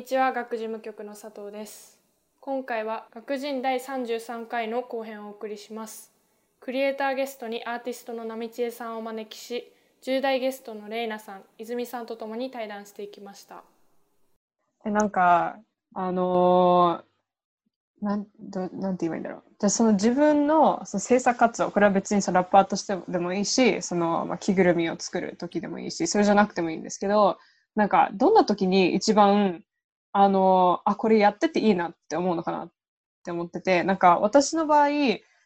にちは学事務局の佐藤です。今回は学人第33回の後編をお送りします。クリエイターゲストにアーティストの波千恵さんをお招きし10代ゲストのレイナさん泉さんとともに対談していきました。なんかあのー、なんどなんて言えばいいんだろう。じゃその自分のその制作活動これは別にそのラッパーとしてでもいいしその、まあ、着ぐるみを作る時でもいいしそれじゃなくてもいいんですけどなんかどんな時に一番あのあこれやってていいなって思うのかなって思っててなんか私の場合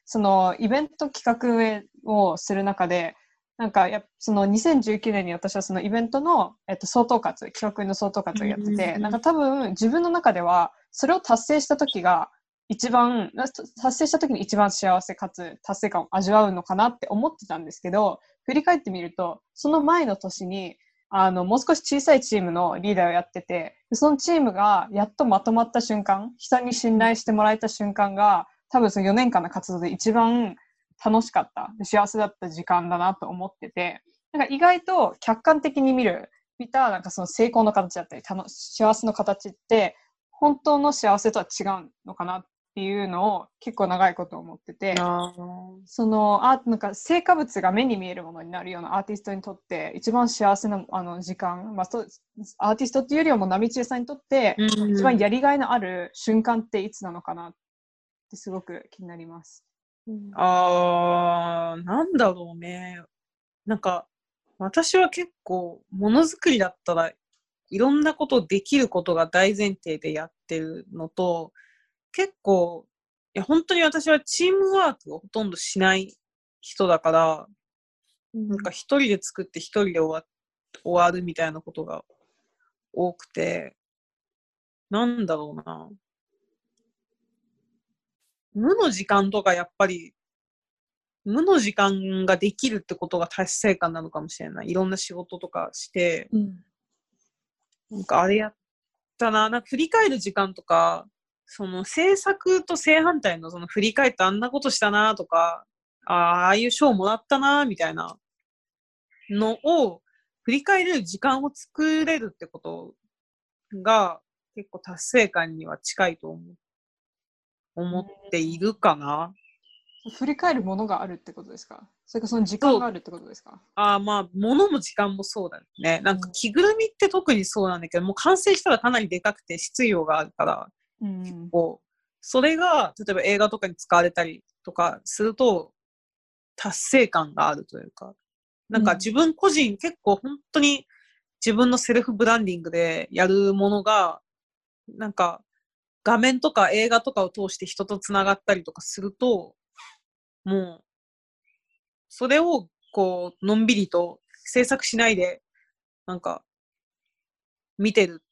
そのイベント企画をする中でなんかやその2019年に私はそのイベントの、えっと、総統括企画の総統括をやってて、なんか多分自分の中ではそれを達成した時が一番達成した時に一番幸せかつ達成感を味わうのかなって思ってたんですけど振り返ってみるとその前の年にあの、もう少し小さいチームのリーダーをやってて、そのチームがやっとまとまった瞬間、人に信頼してもらえた瞬間が、多分その4年間の活動で一番楽しかった、幸せだった時間だなと思ってて、なんか意外と客観的に見る、見たなんかその成功の形だったり、幸せの形って、本当の幸せとは違うのかなっっていうのを結構長いこと思っててそのあなんか成果物が目に見えるものになるようなアーティストにとって一番幸せなあの時間、まあ、そアーティストっていうよりはもう波千恵さんにとって一番やりがいのある瞬間っていつなのかなってすごく気になります。うん、あーなんだろうね。なんか私は結構ものづくりだったらいろんなことできることが大前提でやってるのと結構、いや、本当に私はチームワークをほとんどしない人だから、なんか一人で作って一人で終わ終わるみたいなことが多くて、なんだろうな。無の時間とかやっぱり、無の時間ができるってことが達成感なのかもしれない。いろんな仕事とかして、うん、なんかあれやったな、なんか振り返る時間とか、その制作と正反対のその振り返ってあんなことしたなとか、あああいう賞もらったなみたいなのを振り返れる時間を作れるってことが結構達成感には近いと思思っているかな。振り返るものがあるってことですか？それかその時間があるってことですか？ああまあ、ものも時間もそうだよね。なんか着ぐるみって特にそうなんだけど、もう完成したらかなりでかくて質量があるから、結構、それが、例えば映画とかに使われたりとかすると、達成感があるというか、なんか自分個人、結構本当に自分のセルフブランディングでやるものが、なんか画面とか映画とかを通して人と繋がったりとかすると、もう、それをこう、のんびりと制作しないで、なんか、見てる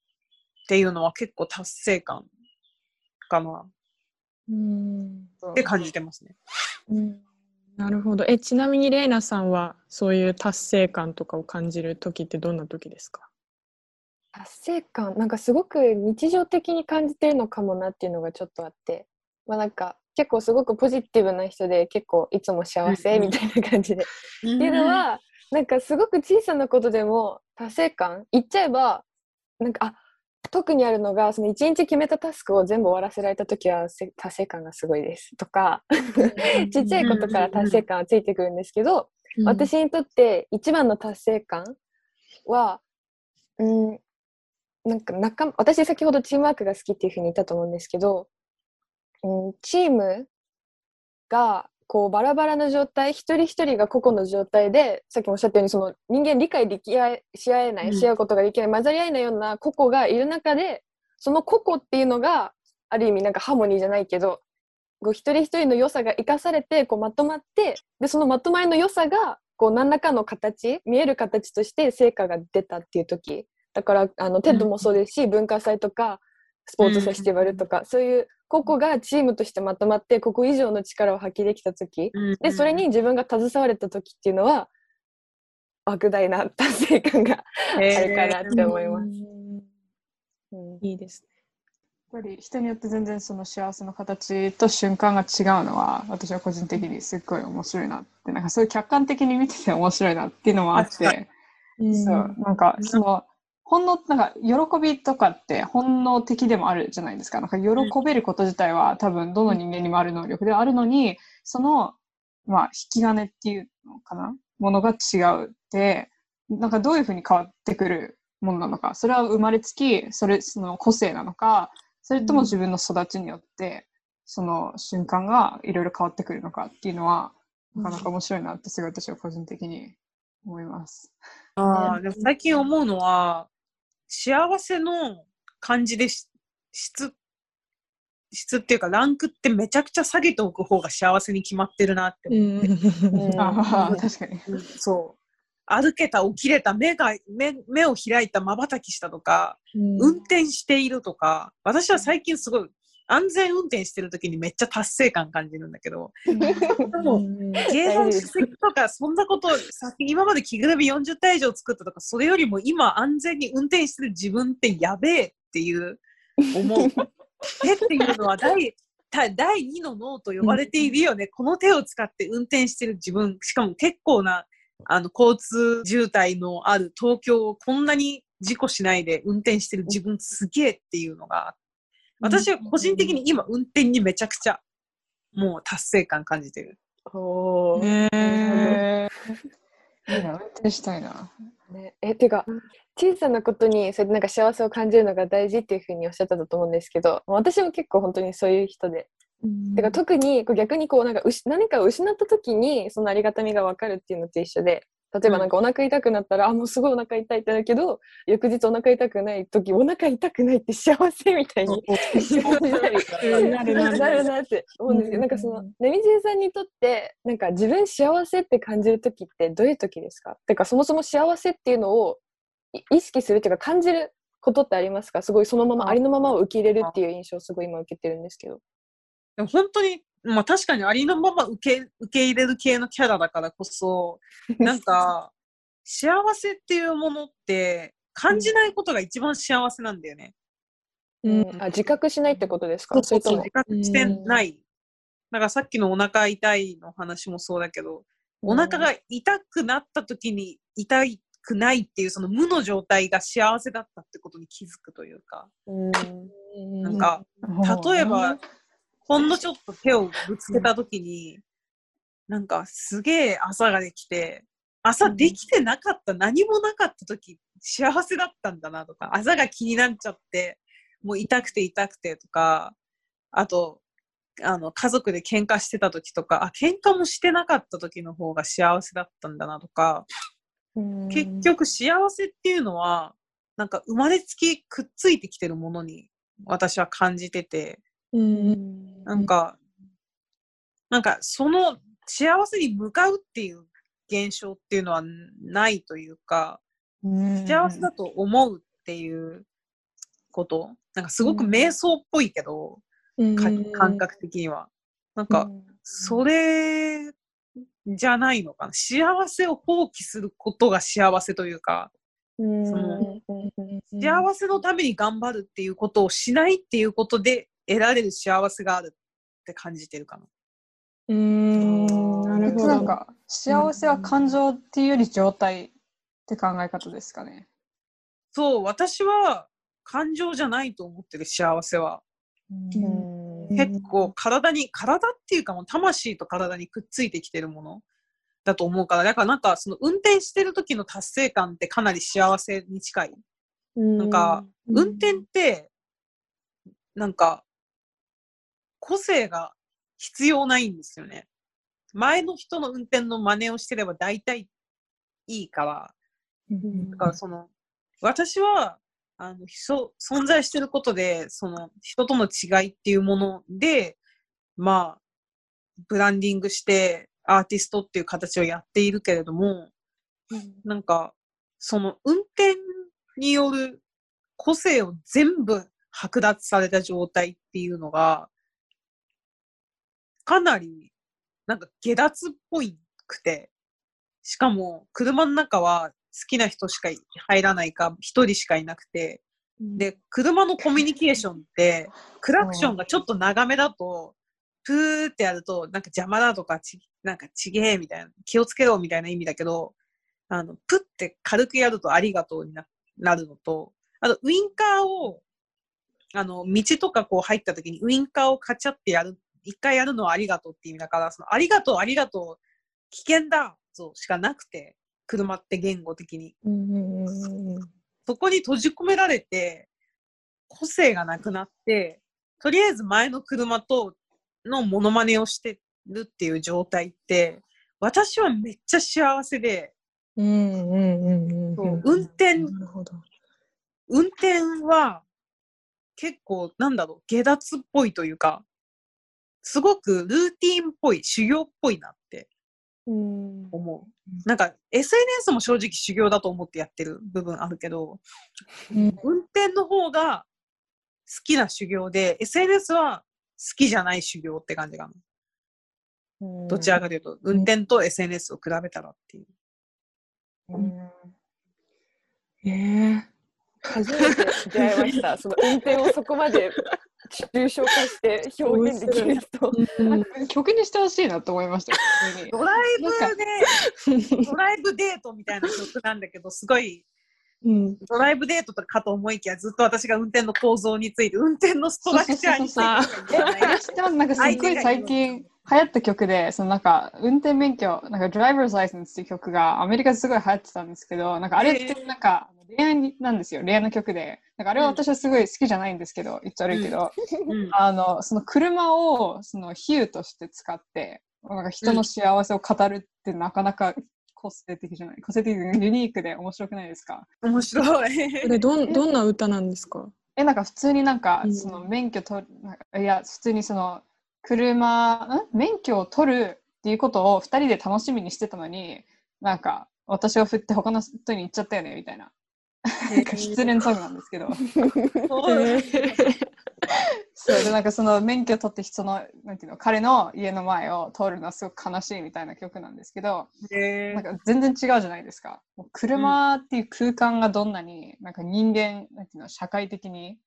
っていうのは結構達成感かな。うん。って感じてますね。うん。なるほど。え、ちなみにレイナさんはそういう達成感とかを感じる時ってどんな時ですか？達成感なんかすごく日常的に感じてるのかもなっていうのがちょっとあってまあなんか結構すごくポジティブな人で結構いつも幸せみたいな感じで、っていうのはなんかすごく小さなことでも達成感言っちゃえばなんかあ特にあるのがその1日決めたタスクを全部終わらせられた時は達成感がすごいです。とかちっちゃいことから達成感はついてくるんですけど、うん、私にとって一番の達成感は、うん、なんか仲私先ほどチームワークが好きっていうふうに言ったと思うんですけど、うん、チームがこうバラバラな状態一人一人が個々の状態でさっきもおっしゃったようにその人間理解でき合し合えない、し合うことができない混ざり合えないような個々がいる中でその個々っていうのがある意味なんかハーモニーじゃないけどこう一人一人の良さが生かされてこうまとまってでそのまとまりの良さがこう何らかの形見える形として成果が出たっていう時。だからあの TED もそうですし、文化祭とかスポーツフェスティバルとか、そういう個々がチームとしてまとまってここ以上の力を発揮できた時、うん、でそれに自分が携われた時っていうのは莫大な達成感があるかなって思います。うん、いいですね。やっぱり人によって全然その幸せの形と瞬間が違うのは私は個人的にすっごい面白いなって。なんかそういう客観的に見てて面白いなっていうのもあって、うん、そう。なんかその本能、なんか喜びとかって本能的でもあるじゃないですか。なんか喜べること自体は多分どの人間にもある能力ではあるのに、その、まあ、引き金っていうのかな？ものが違うって、なんかどういうふうに変わってくるものなのか、それは生まれつき、それ、その個性なのか、それとも自分の育ちによって、その瞬間がいろいろ変わってくるのかっていうのは、なかなか面白いなってすごい私は個人的に思います。ああ、でも最近思うのは、幸せの感じで質、質っていうかランクってめちゃくちゃ下げておく方が幸せに決まってるなって思って。うん、あ確かに。そう。歩けた、起きれた、目が、目目を開いた、瞬きしたとか、うん、運転しているとか、私は最近すごい安全運転してる時にめっちゃ達成感感じるんだけど、でも、計算しすぎとか、そんなこと、さ今まで着ぐるみ40体以上作ったとか、それよりも今安全に運転してる自分ってやべえっていう思う。手っていうのは第、第2の脳と呼ばれているよね。この手を使って運転してる自分、しかも結構なあの交通渋滞のある東京をこんなに事故しないで運転してる自分すげえっていうのが私は個人的に今運転にめちゃくちゃもう達成感感じてる。おー。えー、いいな、運転したいな。ね、え、てか、小さなことにそれでなんか幸せを感じるのが大事っていうふうにおっしゃったと思うんですけど、私も結構本当にそういう人で。うん、てか特にこう逆にこうなんか何かを失った時にそのありがたみが分かるっていうのと一緒で例えばなんかお腹痛くなったら、うん、あもうすごいお腹痛いってなるけど翌日お腹痛くない時お腹痛くないって幸せみたいになるなるなって思うんですけど、なんかそのねみじえさんにとってなんか自分幸せって感じる時ってどういう時ですか？てかそもそも幸せっていうのを意識するっていうか感じることってありますか？すごいそのままありのままを受け入れるっていう印象をすごい今受けてるんですけど。本当にまあ確かにありのまま受け受け入れる系のキャラだからこそ、なんか、幸せっていうものって感じないことが一番幸せなんだよね。うん、あ自覚しないってことですか？そうそう自覚してない。だからさっきのお腹痛いの話もそうだけど、お腹が痛くなった時に痛くないっていうその無の状態が幸せだったってことに気づくというか、うん、なんか、例えば、ほんのちょっと手をぶつけたときに、なんかすげえ朝ができて、朝できてなかった、何もなかった時、幸せだったんだなとか、朝が気になっちゃって、もう痛くて痛くてとか、あと、あの、家族で喧嘩してた時とか、あ、喧嘩もしてなかった時の方が幸せだったんだなとか、結局幸せっていうのは、なんか生まれつきくっついてきてるものに私は感じてて、なんか、なんかその幸せに向かうっていう現象っていうのはないというか、幸せだと思うっていうこと、なんかすごく瞑想っぽいけど、感覚的には。なんか、それじゃないのかな。幸せを放棄することが幸せというか、その幸せのために頑張るっていうことをしないっていうことで得られる幸せがあるって感じてるかな。うん、なるほど。なんか、幸せは感情っていうより状態って考え方ですかね。そう、私は感情じゃないと思ってる幸せは。結構体に、体っていうかもう魂と体にくっついてきてるものだと思うから、だからなんかその運転してる時の達成感ってかなり幸せに近い。なんか、運転って、なんか、個性が必要ないんですよね。前の人の運転の真似をしてれば大体いいから、だからその、私は、あの、存在してることで、その、人との違いっていうもので、まあ、ブランディングしてアーティストっていう形をやっているけれども、なんか、その運転による個性を全部剥奪された状態っていうのが、かなり、なんか下脱っぽいくて、しかも車の中は好きな人しか入らないか、一人しかいなくて、で、車のコミュニケーションって、クラクションがちょっと長めだと、プーってやると、なんか邪魔だとか、ち、なんかちげえみたいな、気をつけろみたいな意味だけど、あの、プって軽くやるとありがとうにななるのと、あと、ウインカーを、あの、道とかこう入った時にウインカーをカチャってやる、一回やるのはありがとうって意味だから、そのありがとう、ありがとう、危険だ、そうしかなくて、車って言語的に。そこに閉じ込められて、個性がなくなって、とりあえず前の車とのモノマネをしてるっていう状態って、私はめっちゃ幸せで、運転、運転は結構なんだろう、下脱っぽいというか、すごくルーティンっぽい、修行っぽいなって思う。なんか SNS も正直修行だと思ってやってる部分あるけど、うん、運転の方が好きな修行で、SNS は好きじゃない修行って感じかな。どちらかというと、運転と SNS を比べたらっていう。うん、えー、初めて出会いました。その運転をそこまで抽象化して表現できる人。曲にしてほしいなと思いました。ドライブで、ドライブデートみたいな曲なんだけど、すごい、うん、ドライブデートとかと思いきや、ずっと私が運転の構造について、運転のストラクチャーについて。なんかすっごい最近、流行った曲で、そのなんか、運転免許、なんか、ドライバーズライセンスっていう曲がアメリカですごい流行ってたんですけど、なんかあれってなんか、恋愛なんですよ、恋愛の曲で。なんかあれは私はすごい好きじゃないんですけど、言っちゃ悪いけど、あの、その車をその比喩として使って、なんか人の幸せを語るってなかなか個性的じゃない個性的ユニークで面白くないですか？面白い。これどん どんな歌なんですか？え、なんか普通になんか、その免許取る、いや、普通にその、車、ん？免許を取るっていうことを2人で楽しみにしてたのに、なんか、私を振って他の人に言っちゃったよね、みたいな。なんか失恋ソングなんですけど。そう。でなんかその免許取ってそのなんていうの彼の家の前を通るのはすごく悲しいみたいな曲なんですけど、なんか全然違うじゃないですか。もう車っていう空間がどんなになんか人間なんていうの社会的に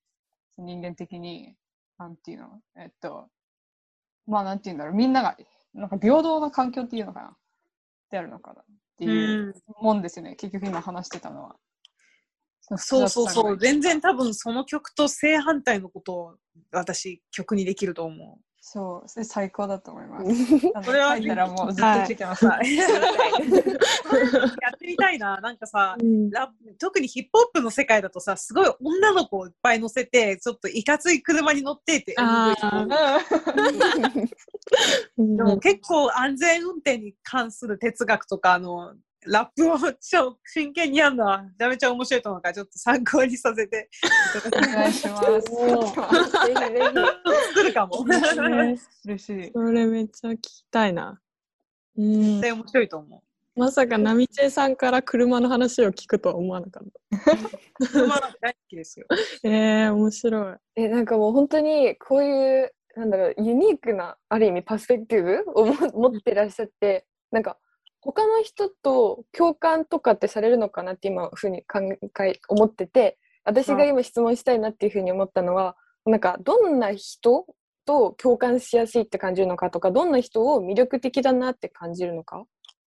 人間的になんていうのえっとまあなんていうんだろう、みんなが、なんか平等な環境っていうのかな。ってあるのかなっていうもんですよね、うん、結局今話してたのは。そうそうそう、全然多分その曲と正反対のことを私曲にできると思う。そう、それ最高だと思います。これは、たらもうずっとてます。やってみたいな。なんかさ、うん、ラ特にヒップホップの世界だとさ、すごい女の子をいっぱい乗せて、ちょっといかつい車に乗ってって。でも結構安全運転に関する哲学とか、あの、ラップを超真剣にやるのはめちゃめちゃ面白いと思うからちょっと参考にさせてお願いします。作るかも。嬉しい。それめっちゃ聞きたいな。絶対面白いと思う。まさかナミチェさんから車の話を聞くとは思わなかった。車大好きですよ。えー、面白い。え、なんかもう本当にこういうなんだろうユニークなある意味パスペクティブを持ってらっしゃってなんか他の人と共感とかってされるのかなって今ふうに考え思ってて私が今質問したいなっていうふうに思ったのは、うん、なんかどんな人と共感しやすいって感じるのかとかどんな人を魅力的だなって感じるのか？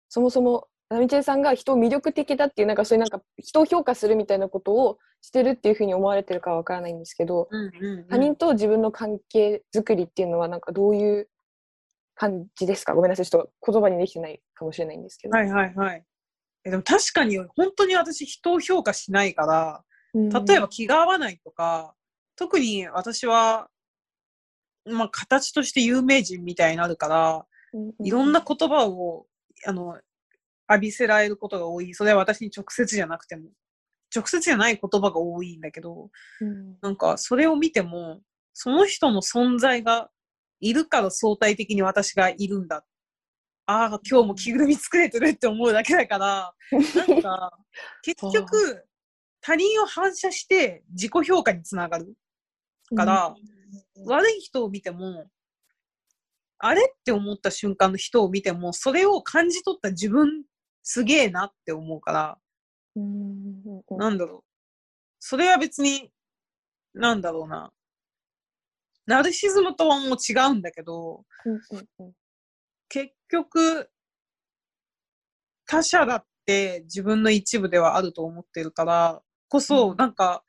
そもそもナミチェさんが人を魅力的だっていうなんかそういうなんか人を評価するみたいなことをしてるっていうふうに思われてるかはわからないんですけど、うんうんうん、他人と自分の関係づくりっていうのはなんかどういう感じですか？ごめんなさい、ちょっと言葉にできてないかもしれないんですけど。はいはいはい。えでも確かに本当に私人を評価しないから、例えば気が合わないとか、特に私は、まあ、形として有名人みたいになるから、いろんな言葉をあの浴びせられることが多い。それは私に直接じゃなくても。直接じゃない言葉が多いんだけど、うん、なんかそれを見ても、その人の存在がいるから相対的に私がいるんだ。ああ、今日も着ぐるみ作れてるって思うだけだから、なんか、結局、他人を反射して自己評価につながるから、うん、悪い人を見ても、あれって思った瞬間の人を見ても、それを感じ取った自分すげえなって思うから、うん、なんだろう。それは別に、なんだろうな。ナルシズムとはもう違うんだけど、結局、他者だって自分の一部ではあると思ってるから、こそ、なんか、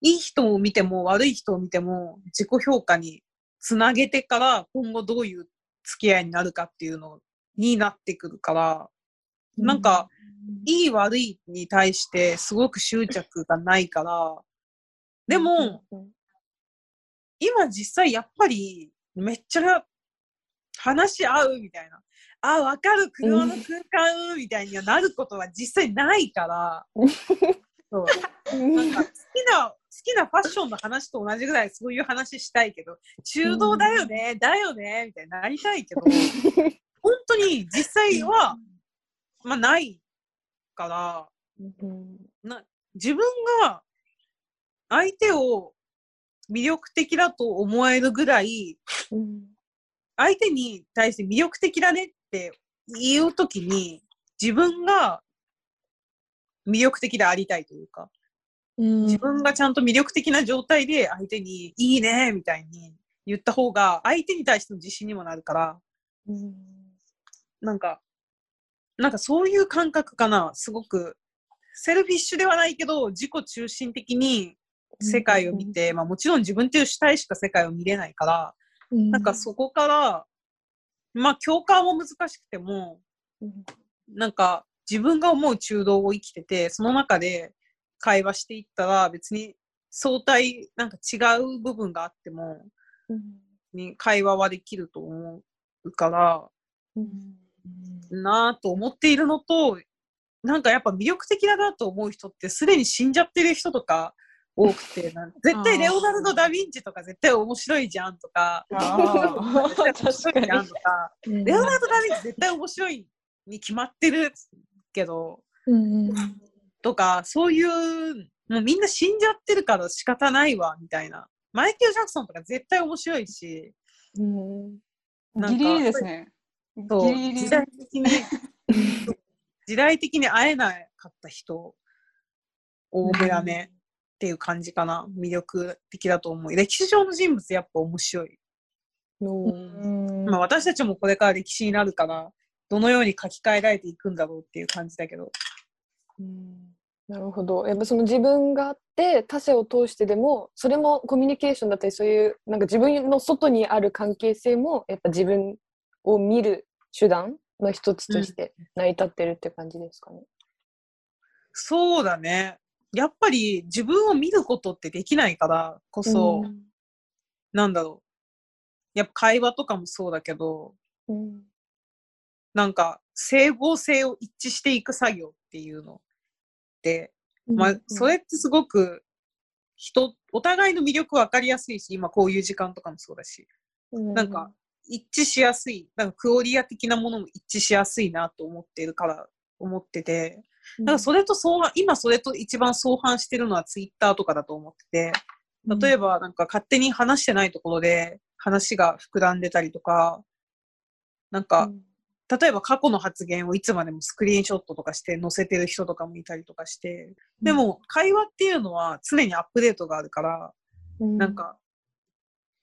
いい人を見ても悪い人を見ても自己評価につなげてから今後どういう付き合いになるかっていうのになってくるから、なんか、いい悪いに対してすごく執着がないから、でも、今実際やっぱりめっちゃ話し合うみたいな。あ、わかる、車の空間みたいにはなることは実際ないから、そう。なんか好きな、好きなファッションの話と同じぐらいそういう話したいけど、中道だよね、だよね、みたいになりたいけど、本当に実際は、まあないから、な自分が相手を魅力的だと思えるぐらい、相手に対して魅力的だねって言うときに、自分が魅力的でありたいというか、自分がちゃんと魅力的な状態で相手にいいねみたいに言った方が相手に対しての自信にもなるから、なんか、なんかそういう感覚かな。すごく、セルフィッシュではないけど、自己中心的に世界を見て、まあもちろん自分っていう主体しか世界を見れないから、なんかそこから、まあ共感も難しくても、なんか自分が思う中道を生きてて、その中で会話していったら別に相対なんか違う部分があっても、に会話はできると思うから、なぁと思っているのと、なんかやっぱ魅力的だなと思う人ってすでに死んじゃってる人とか多くて、絶対レオナルド・ダ・ヴィンチとか絶対面白いじゃんとか、絶対面白いじゃんとか、レオナルド・ダ・ヴィンチ絶対面白いに決まってるけど、とか、そういう、もうみんな死んじゃってるから仕方ないわ、みたいな。マイケル・ジャクソンとか絶対面白いし、うん、ギリギリですね。そう時代的に時代的に会えなかった人。多めだねっていう感じかな魅力的だと思う。歴史上の人物やっぱ面白い。まあ私たちもこれから歴史になるからどのように書き換えられていくんだろうっていう感じだけど。うん。なるほど。やっぱその自分があって他者を通してでもそれもコミュニケーションだったりそういうなんか自分の外にある関係性もやっぱ自分を見る手段の一つとして成り立ってるって感じですかね。うん、そうだね。やっぱり自分を見ることってできないからこそ、うん、なんだろう。やっぱ会話とかもそうだけど、うん、なんか整合性を一致していく作業っていうのって、まあ、それってすごく人、お互いの魅力分かりやすいし、今こういう時間とかもそうだし、なんか一致しやすい、なんかクオリア的なものも一致しやすいなと思っているから思ってて、だからそれと相反、今それと一番相反してるのはツイッターとかだと思ってて、例えばなんか勝手に話してないところで話が膨らんでたりとか、なんか、例えば過去の発言をいつまでもスクリーンショットとかして載せてる人とかもいたりとかして、でも会話っていうのは常にアップデートがあるから、なんか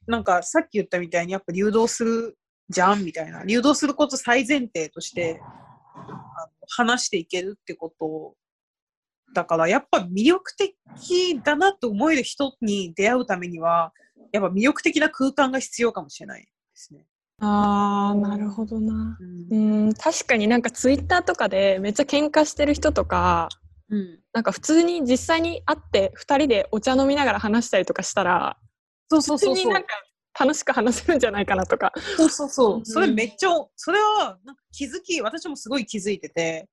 なんかさっき言ったみたいにやっぱ流動するじゃんみたいな。流動すること最前提として話していけるってことだからやっぱ魅力的だなと思える人に出会うためにはやっぱ魅力的な空間が必要かもしれないですね。あーなるほどな、うん、うん確かになんかツイッターとかでめっちゃ喧嘩してる人とか、うん、なんか普通に実際に会って2人でお茶飲みながら話したりとかしたらそうそうそうそう。なんか楽しく話せるんじゃないかなとか。そうそうそう。それめっちゃ、それはなんか気づき、私もすごい気づいてて、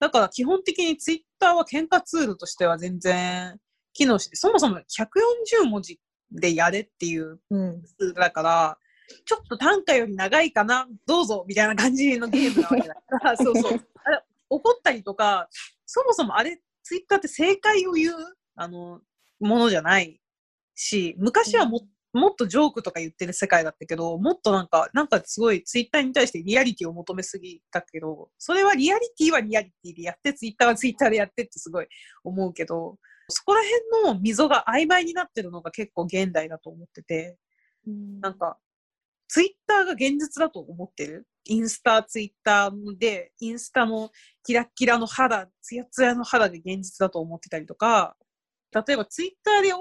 だから基本的にツイッターは喧嘩ツールとしては全然機能して、そもそも140文字でやれっていうツールだから、うん、ちょっと単価より長いかな、どうぞみたいな感じのゲームなわけだから、そうそう。あれ、怒ったりとか、そもそもあれ、ツイッターって正解を言う、あの、ものじゃないし、昔はも,、もっとジョークとか言ってる世界だったけど、もっとなんか、なんかすごいツイッターに対してリアリティを求めすぎたけど、それはリアリティはリアリティでやって、ツイッターはツイッターでやってってすごい思うけど、そこら辺の溝が曖昧になってるのが結構現代だと思ってて、ん。なんか、ツイッターが現実だと思ってる？インスタ、ツイッターで、インスタのキラッキラの肌、ツヤツヤの肌が現実だと思ってたりとか、例えばツイッターで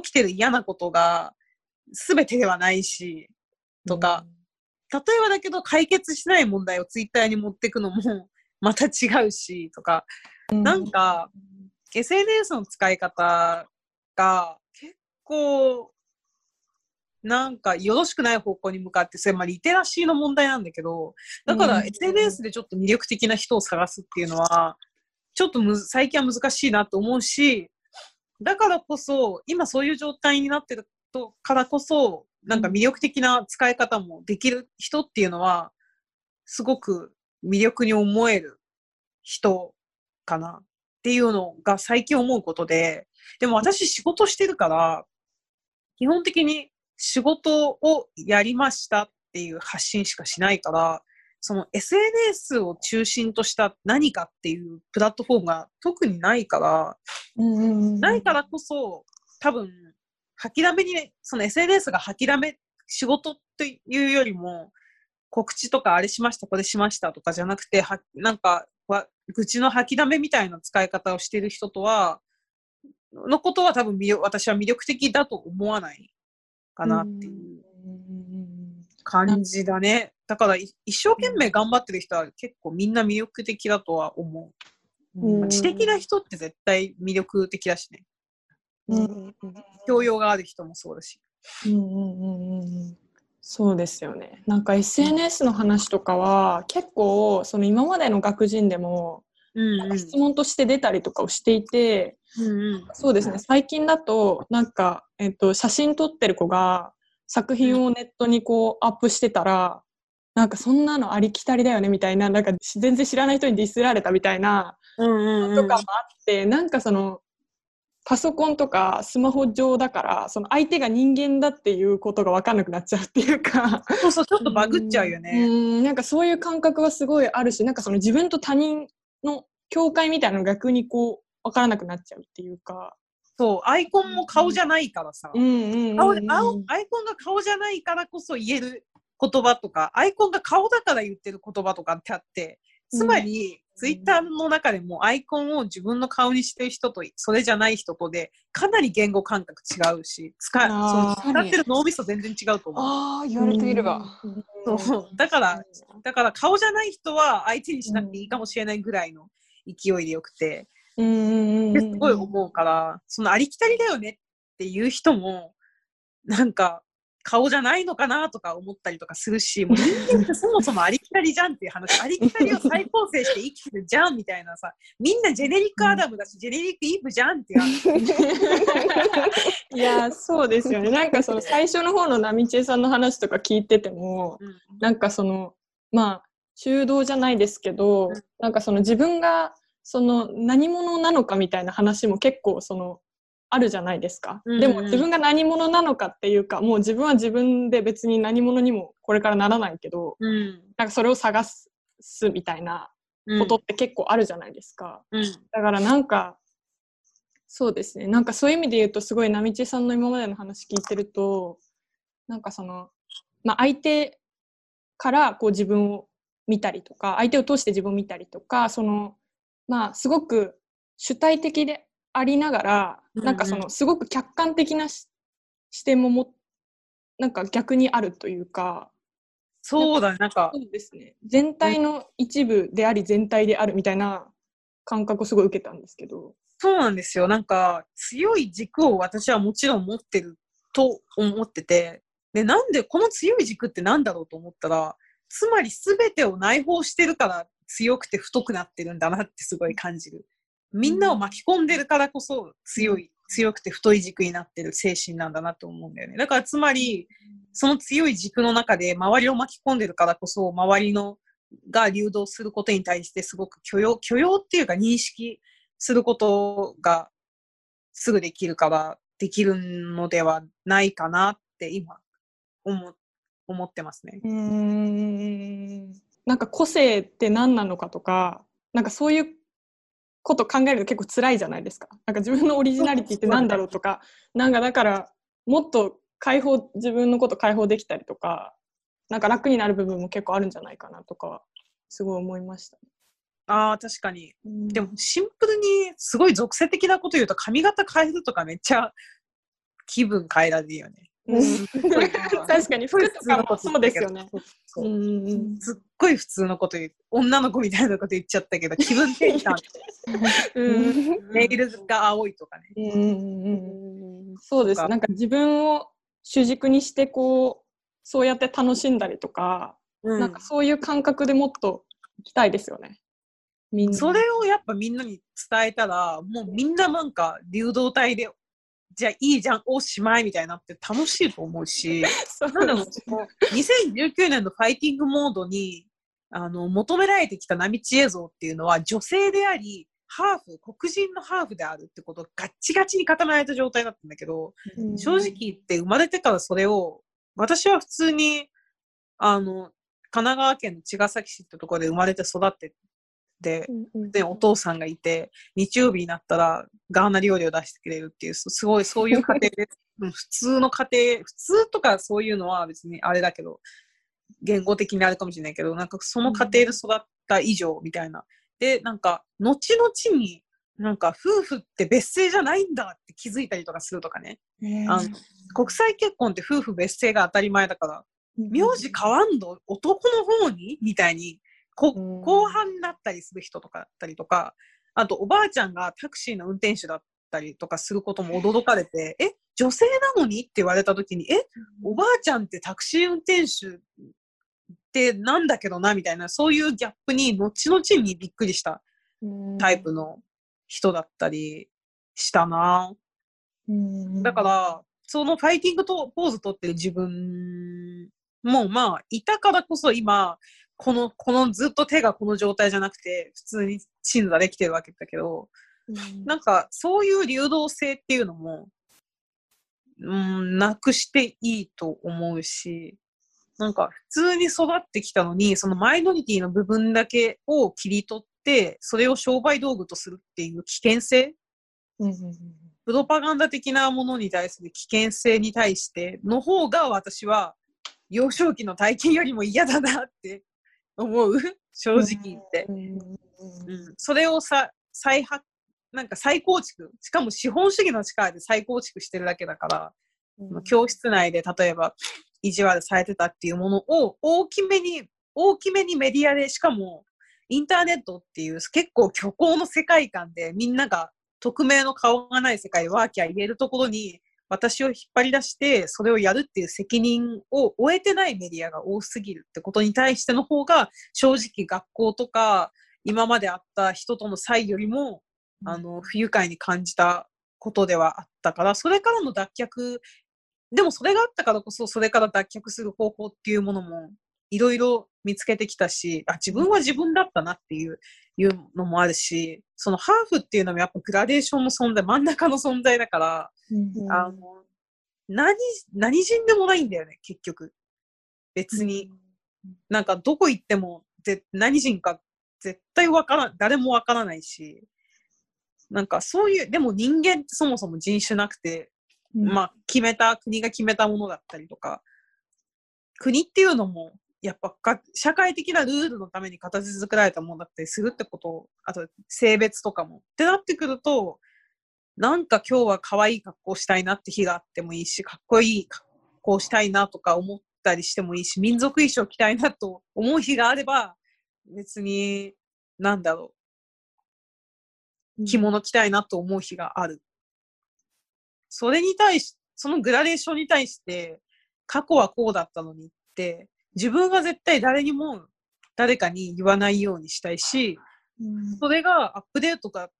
起きてる嫌なことが全てではないし、とか、例えばだけど解決しない問題をツイッターに持っていくのもまた違うし、とか、なんか、SNS の使い方が結構、なんかよろしくない方向に向かって、それまあリテラシーの問題なんだけど、だから SNS でちょっと魅力的な人を探すっていうのは、ちょっとむ最近は難しいなと思うし、だからこそ、今そういう状態になってるとからこそ、なんか魅力的な使い方もできる人っていうのは、すごく魅力に思える人かなっていうのが最近思うことで、でも私仕事してるから、基本的に仕事をやりましたっていう発信しかしないから、その SNS を中心とした何かっていうプラットフォームが特にないから、ないからこそ多分吐きだめに、その SNS が吐きだめ、仕事っていうよりも告知とかあれしました、これしましたとかじゃなくて、はなんか愚痴の吐きだめみたいな使い方をしている人とは、のことは多分私は魅力的だと思わないかなっていう感じだね。だから一生懸命頑張ってる人は結構みんな魅力的だとは思う。うん、知的な人って絶対魅力的だしね。うん、教養がある人もそうだし。うんうんうんうんそうですよね。なんか SNS の話とかは結構その今までの学人でも質問として出たりとかをしていて、うんうん、そうですね。最近だとなんか、えっと、写真撮ってる子が作品をネットにこうアップしてたら、なんかそんなのありきたりだよねみたいな、なんか全然知らない人にディスられたみたいな、とかもあって、なんかその、パソコンとかスマホ上だから、その相手が人間だっていうことが分かんなくなっちゃうっていうか。そうそう、ちょっとバグっちゃうよね。うん、なんかそういう感覚はすごいあるし、なんかその自分と他人の境界みたいなのが逆にこう、分からなくなっちゃうっていうか。そう、アイコンも顔じゃないからさ、アイコンが顔じゃないからこそ言える言葉とか、アイコンが顔だから言ってる言葉とかってあって、つまり、ツイッターの中でもアイコンを自分の顔にしてる人とそれじゃない人とでかなり言語感覚違うし使その使ってる脳みそ全然違うと思う。ああ言われていれば。そうだからだから顔じゃない人は相手にしなくていいかもしれないぐらいの勢いでよくて。うんすごい思うから、そのありきたりだよねっていう人も、なんか、顔じゃないのかなとか思ったりとかするし、もう人間ってそもそもありきたりじゃんっていう話、ありきたりを再構成して生きてるじゃんみたいなさ、みんなジェネリックアダムだし、ジェネリックイーブじゃんっていう いや、そうですよね。なんかその最初の方のナミチエさんの話とか聞いてても、うん、なんかその、まあ、中道じゃないですけど、うん、なんかその自分がその何者なのかみたいな話も結構そのあるじゃないですか、うんうん、でも自分が何者なのかっていうかもう自分は自分で別に何者にもこれからならないけど、うん、なんかそれを探すみたいなことって結構あるじゃないですか、うん、だからなんかそうですね。なんかそういう意味で言うとすごい波地さんの今までの話聞いてるとなんかその、まあ、相手からこう自分を見たりとか相手を通して自分を見たりとかそのまあすごく主体的でありながら、うんうん、なんかそのすごく客観的な視点ももなんか逆にあるというかそうだなんかそうですね全体の一部であり全体であるみたいな感覚をすごい受けたんですけど。そうなんですよ。なんか強い軸を私はもちろん持ってると思ってて。でなんでこの強い軸って何だろうと思ったらつまり全てを内包してるから強くて太くなってるんだなってすごい感じる。みんなを巻き込んでるからこそ強い、強くて太い軸になってる精神なんだなと思うんだよね。だからつまり、その強い軸の中で周りを巻き込んでるからこそ、周りのが流動することに対してすごく許容、許容っていうか認識することがすぐできるから、できるのではないかなって今思思ってますね。うんなんか個性って何なのかとかなんかそういうこと考えると結構辛いじゃないですか。なんか自分のオリジナリティって何だろうとか、なんかだからもっと解放自分のこと解放できたりとかなんか楽になる部分も結構あるんじゃないかなとかすごい思いました。ああ、確かに。うんでも、シンプルに、すごい属性的なこと言うと、髪型変えるとかめっちゃ気分変えられるよね。うん確かに服とかもそうですよね。すっごい普通のこと言う。女の子みたいなこと言っちゃったけど、気分転換。うんネイルが青いとかね。うんうんうんそうです。なんか自分を主軸にしてこうそうやって楽しんだりとか、うんなんかそういう感覚でもっと行きたいですよね。みんな。それをやっぱみんなに伝えたら、もうみんななんか流動体で、じゃあいいじゃん、おしまいみたいになって楽しいと思うし、そうなんだろう、2019年のファイティングモードにあの求められてきた波知恵像っていうのは女性であり、ハーフ、黒人のハーフであるってことをガッチガチに固められた状態だったんだけど、うん。正直言って生まれてからそれを、私は普通に、あの、神奈川県の茅ヶ崎市ってところで生まれて育ってて、うんで、お父さんがいて、日曜日になったらガーナ料理を出してくれるっていう、すすごいそういう家庭です。うん普通の家庭、普通とかそういうのは別にあれだけど、言語的にあるかもしれないけど、なんかその家庭で育った以上みたいな。で、なんか、後々に、なんか夫婦って別姓じゃないんだって気づいたりとかするとかね。あの国際結婚って夫婦別姓が当たり前だから、名字変わんの男の方に？みたいに、後半になったりする人とかだったりとか、あとおばあちゃんがタクシーの運転手だったりとかすることも驚かれて、え、女性なのにって言われた時に、え、おばあちゃんってタクシー運転手ってなんだけどなみたいな、そういうギャップに後々にびっくりしたタイプの人だったりしたな。だから、そのファイティングとポーズ取ってる自分も、まあ、いたからこそ今、この、このずっと手がこの状態じゃなくて、普通に鎮座できてるわけだけど、なんか、そういう流動性っていうのも、うん、なくしていいと思うし、なんか、普通に育ってきたのに、そのマイノリティの部分だけを切り取って、それを商売道具とするっていう危険性プロパガンダ的なものに対する危険性に対しての方が私は幼少期の体験よりも嫌だなって思う？正直言って、うん。それをさ再発なんか再構築？しかも資本主義の力で再構築してるだけだから、教室内で例えば意地悪されてたっていうものを大きめに大きめにメディアでしかもインターネットっていう結構虚構の世界観でみんなが匿名の顔がない世界でワーキャー言えるところに私を引っ張り出してそれをやるっていう責任を終えてないメディアが多すぎるってことに対しての方が正直学校とか今まであった人との差異よりも、あの不愉快に感じたことではあったからそれからの脱却でもそれがあったからこそそれから脱却する方法っていうものもいろいろ見つけてきたしあ自分は自分だったなっていういうのもあるしそのハーフっていうのもやっぱグラデーションの存在真ん中の存在だから、あの何何人でもないんだよね結局。別に、なんかどこ行ってもぜ何人か絶対わからん誰もわからないし。なんかそういうでも人間ってそもそも人種なくて、まあ決めた国が決めたものだったりとか国っていうのもやっぱか社会的なルールのために形作られたものだったりするってことあと性別とかも。ってなってくるとなんか今日は可愛い格好したいなって日があってもいいしかっこいい格好したいなとか思ったりしてもいいし民族衣装着たいなと思う日があれば別になんだろう。着物着たいなと思う日がある。それに対し、そのグラデーションに対して、過去はこうだったのにって、自分が絶対誰にも、誰かに言わないようにしたいし、それがアップデートが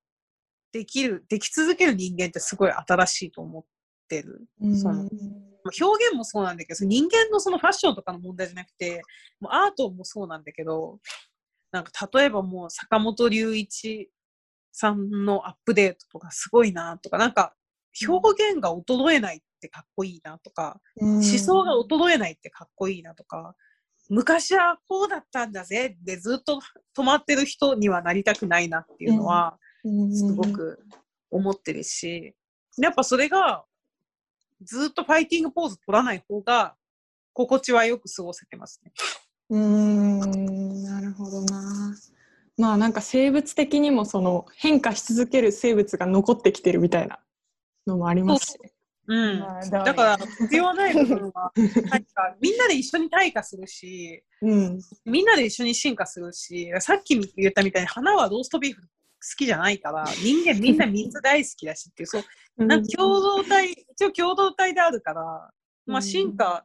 できる、でき続ける人間ってすごい新しいと思ってる。そのまあ表現もそうなんだけど、その人間のそのファッションとかの問題じゃなくて、もうアートもそうなんだけど、なんか例えばもう坂本龍一さんのアップデートとかすごいなとか、なんか表現が衰えないってかっこいいなとか、思想が衰えないってかっこいいなとか、昔はこうだったんだぜでずっと止まってる人にはなりたくないなっていうのはすごく思ってるし、やっぱそれがずっとファイティングポーズ取らない方が心地はよく過ごせてますね。うんなるほどな。まあなんか生物的にもその変化し続ける生物が残ってきてるみたいなのもあります。し。う。ん、まあだから必要ない部分はなんかみんなで一緒に退化するしうん。みんなで一緒に進化するしさっき言ったみたいに花はローストビーフ好きじゃないから人間みんな水大好きだしっていうそうなんか共同体一応共同体であるから、まあ、進化、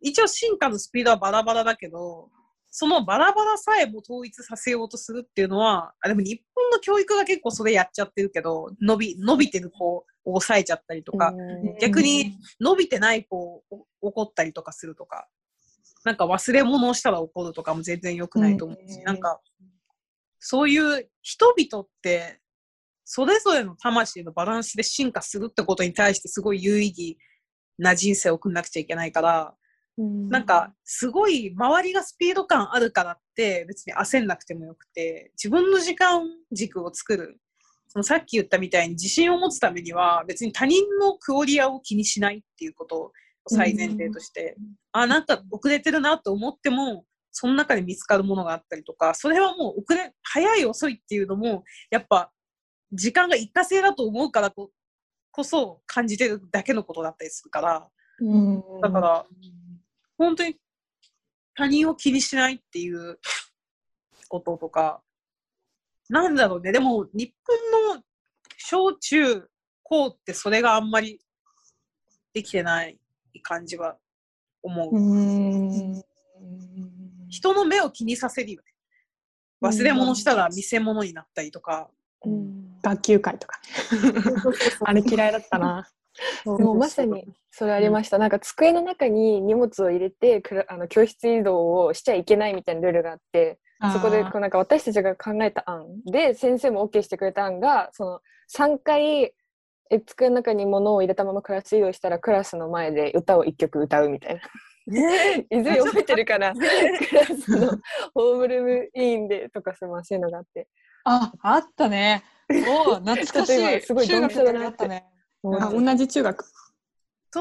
一応進化のスピードはバラバラだけどそのバラバラさえも統一させようとするっていうのはあでも日本の教育が結構それやっちゃってるけど伸び伸びてる子を抑えちゃったりとか、うん逆に伸びてない子を怒ったりとかするとか、なんか忘れ物をしたら怒るとかも全然良くないと思うし、うんなんか、そういう人々って、それぞれの魂のバランスで進化するってことに対してすごい有意義な人生を送んなくちゃいけないから、なんか、すごい周りがスピード感あるからって別に焦んなくてもよくて、自分の時間軸を作る。そのさっき言ったみたいに自信を持つためには別に他人のクオリアを気にしないっていうことを最前提として、あ、なんか遅れてるなと思っても、その中で見つかるものがあったりとか、それはもう遅れ、早い遅いっていうのも、やっぱ時間が一過性だと思うからここそ感じてるだけのことだったりするから、うん。だから、本当に他人を気にしないっていうこととか、なんだろうね、でも日本の小中高ってそれがあんまりできてない感じは思う。うん人の目を気にさせるよね。忘れ物したら見せ物になったりとか。うん学級会とか。あれ嫌いだったな。もうまさにそれありました、なんか机の中に荷物を入れてあの教室移動をしちゃいけないみたいなルールがあってそこでこうなんか私たちが考えた案で先生も OK してくれた案がその3回え机の中に物を入れたままクラス移動したらクラスの前で歌を1曲歌うみたいな。いずれ覚えてるかなクラスのホームルーム委員でとかすまそういうのがあってあ、あったね。おお、懐かしい。すごい中学ドンピシャだなだったね。同じ中学。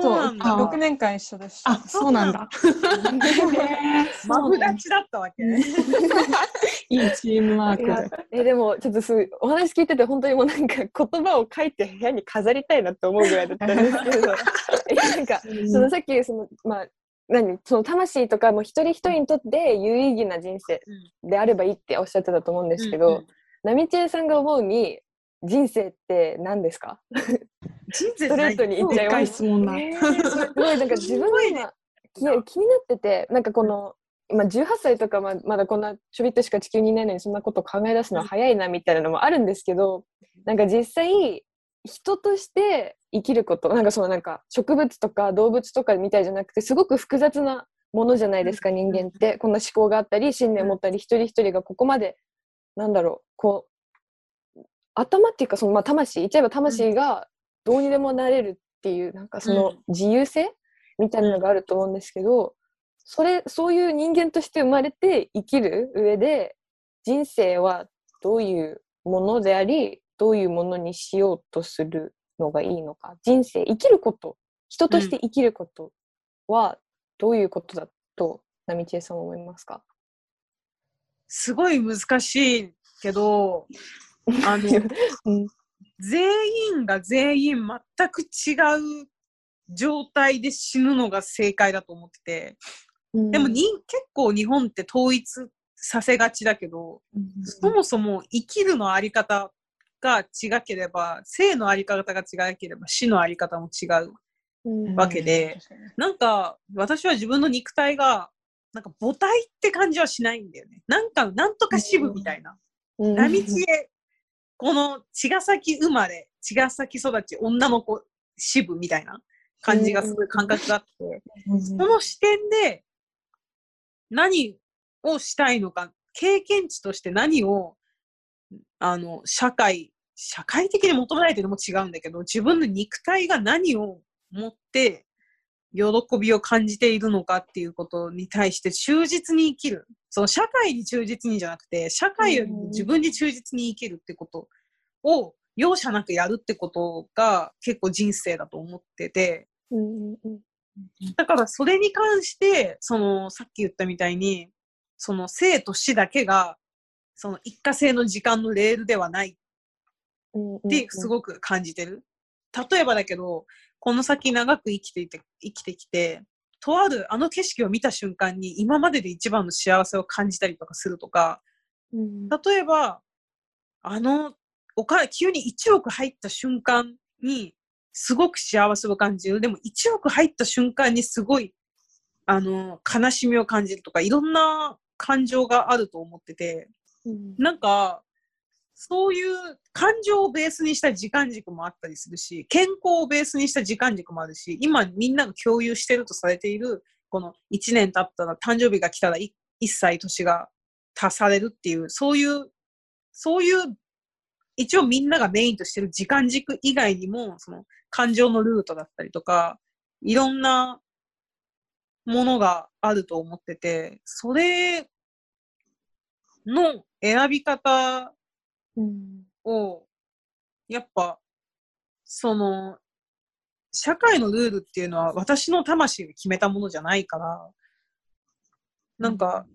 そうなんだ。あ6年間一緒でした。あ、そうなんだ。マブダチだったわけね。いいチームワーク。えでもちょっとすお話聞いてて本当にもうなんか言葉を書いて部屋に飾りたいなって思うぐらいだったんですけど えなんかそのさっきそのまあ何その魂とかも一人一人にとって有意義な人生であればいいっておっしゃってたと思うんですけど、ナミチエさんが思うに人生って何ですか？ストレートに言っちゃいます質問だ。すごいなんか自分が今気に気になっててなんかこの今18歳とかままだこんなちょびっとしか地球にいないのにそんなこと考え出すのは早いなみたいなのもあるんですけどなんか実際人として生きることなんかそのなんか植物とか動物とかみたいじゃなくてすごく複雑なものじゃないですか人間って。こんな思考があったり信念を持ったり一人一人がここまでなんだろうこう頭っていうかそのまあ魂言っちゃえば魂がどうにでもなれるっていうなんかその自由性みたいなのがあると思うんですけどそれそういう人間として生まれて生きる上で人生はどういうものでありどういうものにしようとするのがいいのか人生生きること人として生きることはどういうことだと波千恵さんは思いますか？すごい難しいけど、あの、うん全員が全員全く違う状態で死ぬのが正解だと思ってて、でもに結構日本って統一させがちだけど、そもそも生きるのあり方が違ければ、生のあり方が違ければ死のあり方も違う。うん。わけで、なんか私は自分の肉体がなんか母体って感じはしないんだよね。なんか、なんとか支部みたいな。うん。波知恵、この茅ヶ崎生まれ、茅ヶ崎育ち、女の子支部みたいな感じがする感覚があって、その視点で何をしたいのか、経験値として何を、あの、社会、社会的に求められてるのも違うんだけど、自分の肉体が何を持って、喜びを感じているのかっていうことに対して忠実に生きる。その社会に忠実にじゃなくて、社会よりも自分に忠実に生きるってことを容赦なくやるってことが結構人生だと思ってて、だからそれに関して、そのさっき言ったみたいに、その生と死だけがその一過性の時間のレールではないうんってすごく感じてる。例えばだけど、この先長く生きていて、生きてきて、とあるあの景色を見た瞬間に今までで一番の幸せを感じたりとかするとか、うん例えば、あの、お金、急に1億入った瞬間に、すごく幸せを感じる。でも1億入った瞬間にすごい、あの、悲しみを感じるとか、いろんな感情があると思ってて、うんなんか、そういう感情をベースにした時間軸もあったりするし、健康をベースにした時間軸もあるし、今みんなが共有してるとされている、この1年経ったら誕生日が来たら 1, 歳年が足されるっていう、そういう、そういう、一応みんながメインとしてる時間軸以外にも、その感情のルートだったりとか、いろんなものがあると思ってて、それの選び方を、やっぱ、その、社会のルールっていうのは私の魂が決めたものじゃないから、なんか、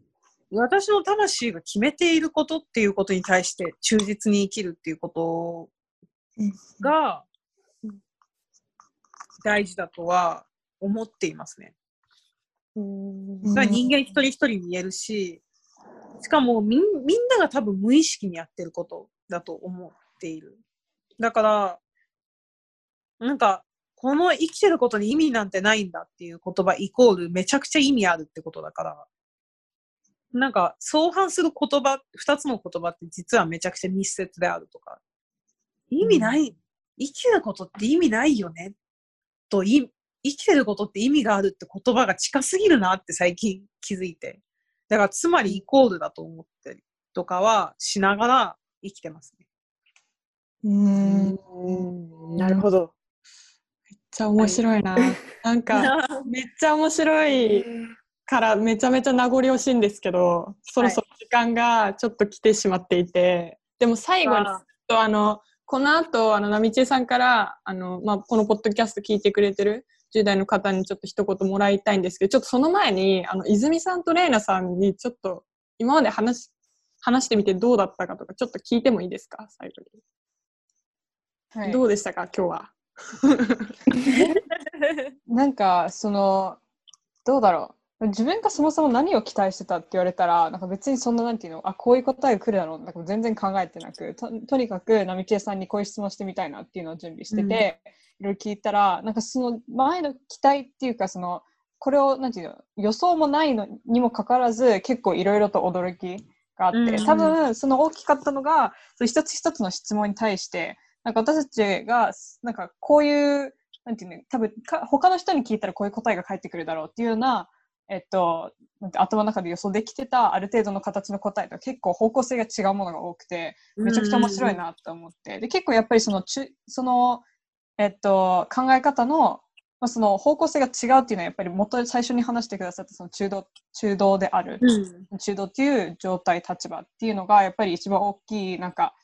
私の魂が決めていることっていうことに対して忠実に生きるっていうことが大事だとは思っていますね。うん。人間一人一人に言えるし、しかもみんみんなが多分無意識にやってることだと思っている。だから、なんか、この生きてることに意味なんてないんだっていう言葉イコールめちゃくちゃ意味あるってことだから、なんか相反する言葉、二つの言葉って実はめちゃくちゃ密接であるとか、意味ない、生きてることって意味ないよね。とい生きてることって意味があるって言葉が近すぎるなって最近気づいて。だからつまりイコールだと思ったりとかはしながら生きてますね。うん。なるほど。ちゃ面白いな。なんか、めっちゃ面白いからめちゃめちゃ名残惜しいんですけど、そろそろ時間がちょっと来てしまっていて、でも最後にあーちょっとあの、この後、あの、なみちえさんから、あの、まあ、このポッドキャスト聞いてくれてる10代の方にちょっと一言もらいたいんですけど、ちょっとその前に、あの、泉さんとレイナさんにちょっと今まで話、話してみてどうだったかとか、ちょっと聞いてもいいですか？最後に。はいどうでしたか？今日は。なんかそのどうだろう？自分がそもそも何を期待してたって言われたらなんか別にそんななんていうのあこういう答えが来るだろうなんか全然考えてなくととにかく並木さんにこういう質問してみたいなっていうのを準備してて、いろいろ聞いたらなんかその前の期待っていうかそのこれをなんていうの予想もないのにもかかわらず結構いろいろと驚きがあって、うん。多分その大きかったのがその一つ一つの質問に対してなんか私たちがなんかこういうなんていうの多分か他の人に聞いたらこういう答えが返ってくるだろうっていうような、えっと、頭の中で予想できてたある程度の形の答えと結構方向性が違うものが多くてめちゃくちゃ面白いなと思ってで結構やっぱりそのちゅその、えっと、考え方のまあ、その方向性が違うっていうのはやっぱり元最初に話してくださったその中道中道である、うん。中道っていう状態立場っていうのがやっぱり一番大きいなんか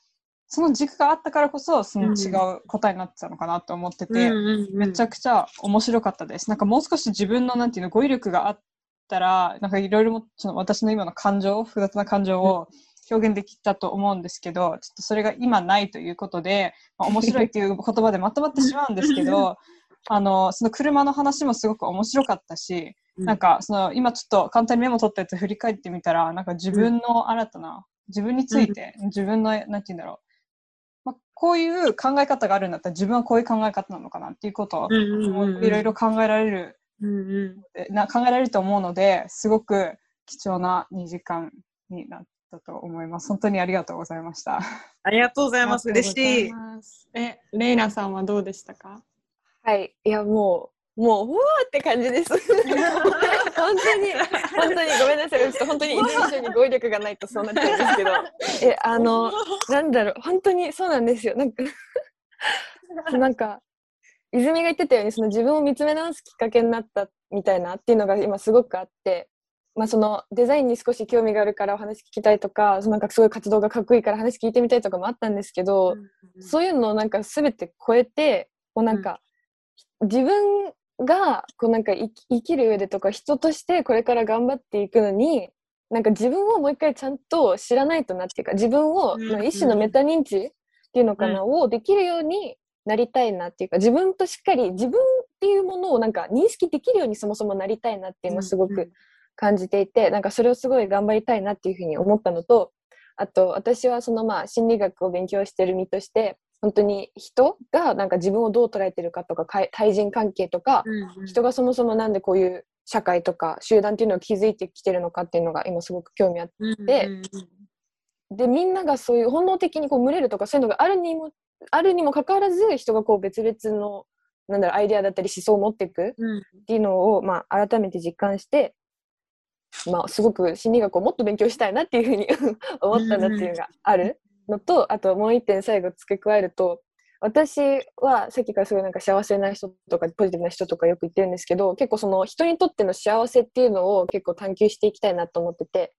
その軸があったからこそその違う答えになってたのかなと思ってて、めちゃくくちゃ面白かったです。なんかもう少し自分のなんていうの語彙力があったらなんかいろいろもその私の今の感情複雑な感情を表現できたと思うんですけどちょっとそれが今ないということで、まあ、面白いっていう言葉でまとまってしまうんですけど あのその車の話もすごく面白かったし、なんかその今ちょっと簡単にメモ取ったやつ振り返ってみたらなんか自分の新たな、自分について、自分のなんて言うんだろう、まあ、こういう考え方があるんだったら自分はこういう考え方なのかなっていうことをいろいろ考えられるな考えられると思うのですごく貴重な2時間になったと思います。本当にありがとうございました。ありがとうございます。嬉しい。え、レイナさんはどうでしたか？はい、いやもう、もう、うわーって感じです。本当に、本当にごめんなさい。ちょっと本当に一人一人に語彙力がないとそうなっちゃうんですけど、え、あの、なんだろう、本当にそうなんですよ。なんか、なんか、泉が言ってたように、その自分を見つめ直すきっかけになったみたいなっていうのが今すごくあって、まあ、そのデザインに少し興味があるからお話聞きたいとか、そのなんかすごい活動がかっこいいから話聞いてみたいとかもあったんですけど、そういうのをなんか全て超えて、こうなんか、自分がこうなんか生きる上でとか人としてこれから頑張っていくのになんか自分をもう一回ちゃんと知らないとなっていうか自分を、一種のメタ認知っていうのかな、をできるようになりたいなっていうか自分としっかり自分っていうものをなんか認識できるようにそもそもなりたいなっていうのをすごく感じていて、なんかそれをすごい頑張りたいなっていうふうに思ったのとあと私はそのまあ心理学を勉強してる身として本当に人がなんか自分をどう捉えてるかとか対人関係とか、人がそもそもなんでこういう社会とか集団っていうのを築いてきてるのかっていうのが今すごく興味あってででみんながそういう本能的にこう群れるとかそういうのがあるにもあるにもかかわらず人がこう別々のなんだろうアイデアだったり思想を持っていくっていうのを、まあ、改めて実感して、まあ、すごく心理学をもっと勉強したいなっていうふうに 思ったなっていうのがあるのとあともう一点最後付け加えると私はさっきからすごいなんか幸せな人とかポジティブな人とかよく言ってるんですけど結構その人にとっての幸せっていうのを結構探求していきたいなと思ってて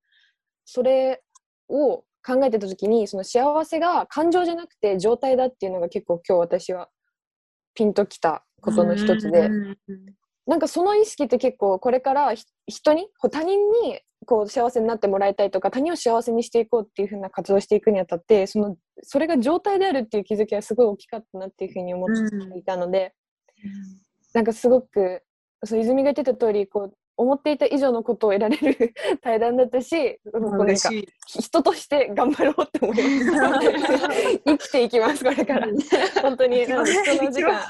それを考えてた時にその幸せが感情じゃなくて状態だっていうのが結構今日私はピンときたことの一つで。なんかその意識って結構これからひ人に他人にこう幸せになってもらいたいとか他人を幸せにしていこうっていう風な活動をしていくにあたってそのそれが状態であるっていう気づきはすごい大きかったなっていうふうに思っていたので、なんかすごくそう泉が言ってた通りこう思っていた以上のことを得られる 対談だったし、こうなんしい。人として頑張ろうって思いました。生きていきます、これから。本当に、貴重なお時間。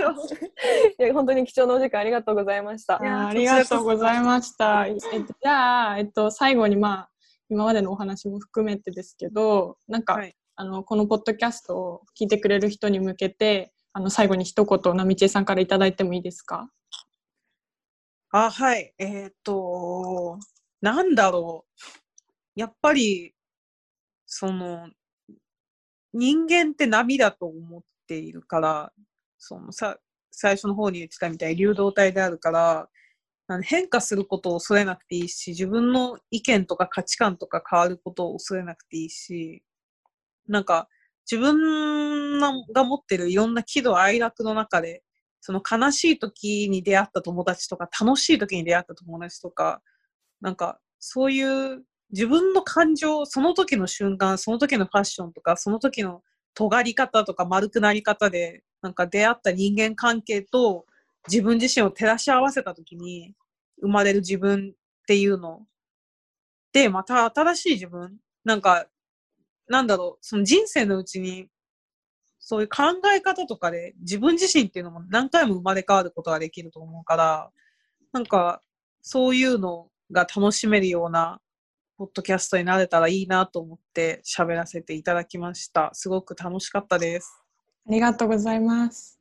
いや、本当に貴重なお時間ありがとうございました。いやありがとうございました。えっと、じゃあ、えっと、最後にまあ、今までのお話も含めてですけど、なんか、はいあの、このポッドキャストを聞いてくれる人に向けて、あの、最後に一言、なみちえさんからいただいてもいいですか？あ、はい。えっ、と、なんだろう。やっぱり、その、人間って波だと思っているから、そのさ、最初の方に言ってたみたいに流動体であるから、変化することを恐れなくていいし、自分の意見とか価値観とか変わることを恐れなくていいし、なんか自分が持ってるいろんな喜怒哀楽の中で、その悲しい時に出会った友達とか、楽しい時に出会った友達とか、なんかそういう自分の感情、その時の瞬間、その時のファッションとか、その時の尖り方とか丸くなり方で、なんか出会った人間関係と自分自身を照らし合わせた時に生まれる自分っていうので、また新しい自分、なんか、なんだろう、その人生のうちにそういう考え方とかで自分自身っていうのも何回も生まれ変わることができると思うから、なんかそういうのが楽しめるようなポッドキャストになれたらいいなと思って喋らせていただきました。すごく楽しかったです。ありがとうございます。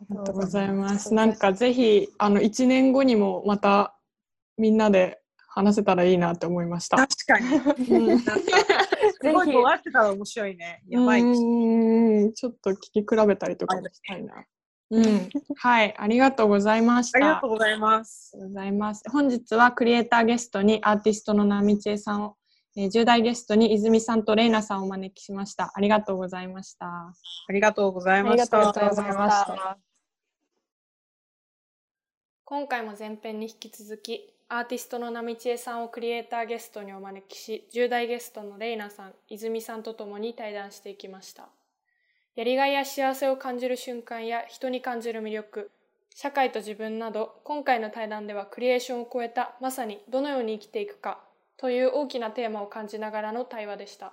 ありがとうございます。なんかぜひ、あの、1年後にもまたみんなで話せたらいいなって思いました。確かに。うんすごい尖ってたら面白いね。やばい。うんちょっと聞き比べたりとかもしたいな。うん、はい、ありがとうございました。ありがとうございます。ありがとうございます。本日はクリエイターゲストにアーティストのなみちえさんを、えー、10代ゲストに泉さんとレイナさんをお招きしました。ありがとうございました。ありがとうございありがました。とうございました。今回も前編に引き続きアーティストのなみちえさんをクリエイターゲストにお招きし10代ゲストのレイナさん泉さんとともに対談していきました。やりがいや幸せを感じる瞬間や人に感じる魅力社会と自分など今回の対談ではクリエーションを超えたまさにどのように生きていくかという大きなテーマを感じながらの対話でした。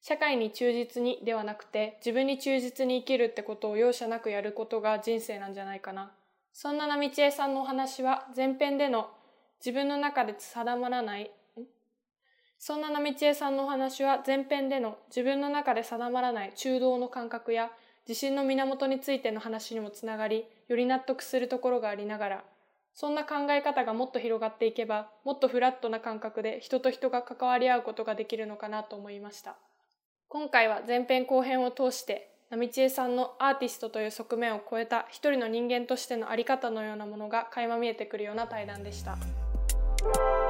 社会に忠実にではなくて自分に忠実に生きるってことを容赦なくやることが人生なんじゃないかな。そんななみちえさんのお話は前編での自分の中で定まらない、そんななみちえさんのお話は前編での自分の中で定まらない中道の感覚や自信の源についての話にもつながり、より納得するところがありながら、そんな考え方がもっと広がっていけば、もっとフラットな感覚で人と人が関わり合うことができるのかなと思いました。今回は前編後編を通して、なみちえさんのアーティストという側面を超えた一人の人間としてのあり方のようなものが垣間見えてくるような対談でした。Thank you.